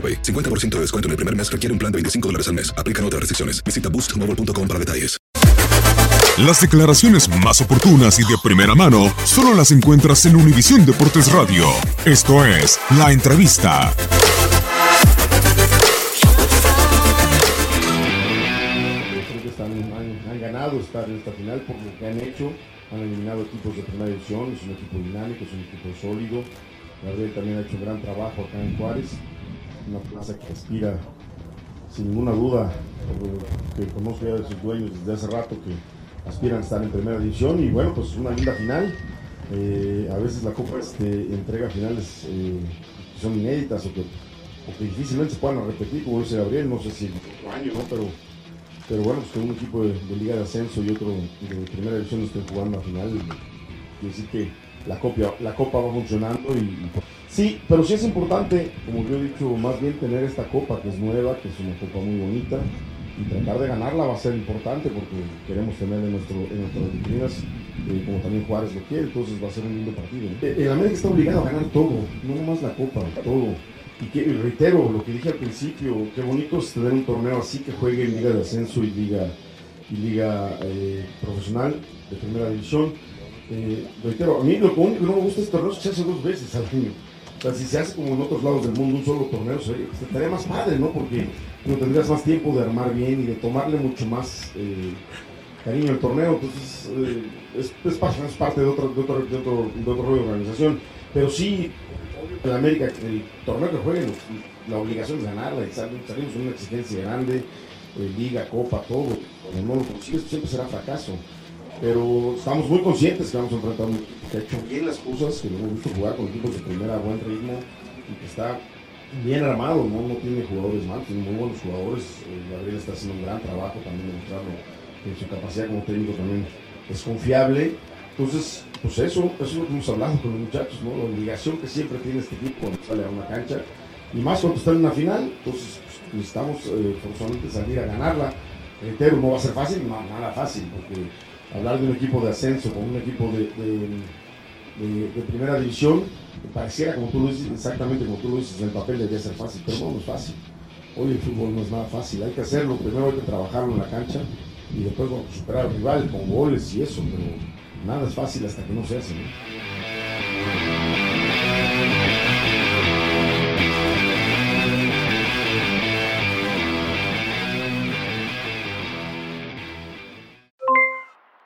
AroPay. 50% de descuento en el primer mes requiere un plan de 25 dólares al mes. Aplican otras restricciones. Visita boostmobile.com para detalles. Las declaraciones más oportunas y de primera mano solo las encuentras en Univisión Deportes Radio. Esto es La Entrevista. Creo que están, han, han ganado estar en esta final por lo que han hecho. Han eliminado equipos de primera división. Es un equipo dinámico, es un equipo sólido. Gabriel también ha hecho un gran trabajo acá en Juárez. Una plaza que aspira, sin ninguna duda, que conozco ya de sus dueños desde hace rato, que aspiran a estar en primera división. Y bueno, pues una linda final. Eh, a veces la Copa este, entrega finales eh, que son inéditas o que, o que difícilmente se puedan repetir, como dice Gabriel. No sé si otro año, ¿no? Pero pero bueno, pues que un equipo de, Liga de Ascenso y otro de Primera División estén jugando a final, quiere decir que la, copia, la Copa va funcionando. Y, y- sí, pero sí es importante, como yo he dicho, más bien tener esta Copa que es nueva, que es una Copa muy bonita, y tratar de ganarla va a ser importante porque queremos tener en, nuestro, en nuestras vitrinas, eh, como también Juárez lo quiere, entonces va a ser un lindo partido. ¿no? Eh, El América está obligado a ganar todo, no nomás la Copa, todo. Y reitero lo que dije al principio, qué bonito es tener un torneo así que juegue en Liga de Ascenso y Liga, y liga eh, Profesional de Primera División. Eh, reitero, a mí lo único que no me gusta este es que se hace dos veces al año. O sea, si se hace como en otros lados del mundo un solo torneo, estaría más padre, ¿no? Porque no tendrías más tiempo de armar bien y de tomarle mucho más eh, cariño al torneo. Entonces, eh, es, es parte, es parte de, otro, de, otro, de, otro, de organización. Pero sí, en América, el torneo que jueguen, la obligación es ganarla y sal- salimos una exigencia grande, eh, liga, copa, todo. Cuando no lo consigues, siempre será fracaso. Pero estamos muy conscientes que vamos a enfrentar un que ha hecho bien las cosas, que lo hemos visto jugar con equipos de primera buen ritmo y que está bien armado, ¿no? No tiene jugadores malos, tiene muy buenos jugadores. Eh, Gabriel está haciendo un gran trabajo también demostrando que su capacidad como técnico también es confiable. Entonces, pues eso, eso es lo que hemos hablado con los muchachos, ¿no? La obligación que siempre tiene este equipo cuando sale a una cancha. Y más cuando está en una final, entonces pues, necesitamos eh, forzosamente salir a ganarla. Reitero, no va a ser fácil, nada fácil, porque hablar de un equipo de ascenso con un equipo de, de- primera división, pareciera como tú lo dices, exactamente como tú lo dices, el papel debería ser fácil, pero no, es fácil. Hoy el fútbol no es nada fácil, hay que hacerlo, primero hay que trabajarlo en la cancha y después superar al rival con goles y eso, pero nada es fácil hasta que no se hace.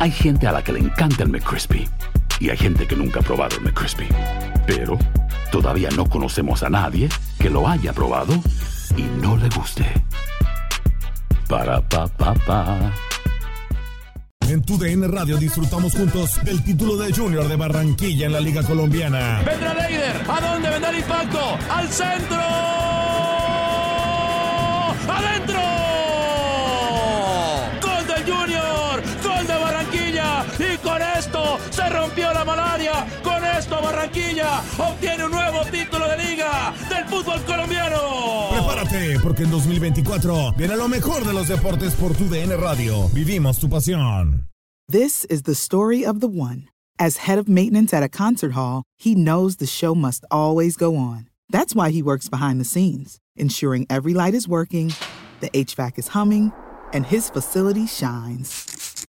Hay gente a la que le encanta el McCrispy y hay gente que nunca ha probado el McCrispy. Pero todavía no conocemos a nadie que lo haya probado y no le guste. Para pa pa pa. En tu DN Radio disfrutamos juntos del título de Junior de Barranquilla en la Liga Colombiana. Vendrá Leider. ¿A dónde vendrá el impacto? ¡Al centro! Barranquilla obtiene un nuevo título de liga del fútbol colombiano. Prepárate, porque en 2024 viene lo mejor de los deportes por tu DN Radio. Vivimos tu pasión. This is the story of the one. As head of maintenance at a concert hall, he knows the show must always go on. That's why he works behind the scenes, ensuring every light is working, the HVAC is humming, and his facility shines.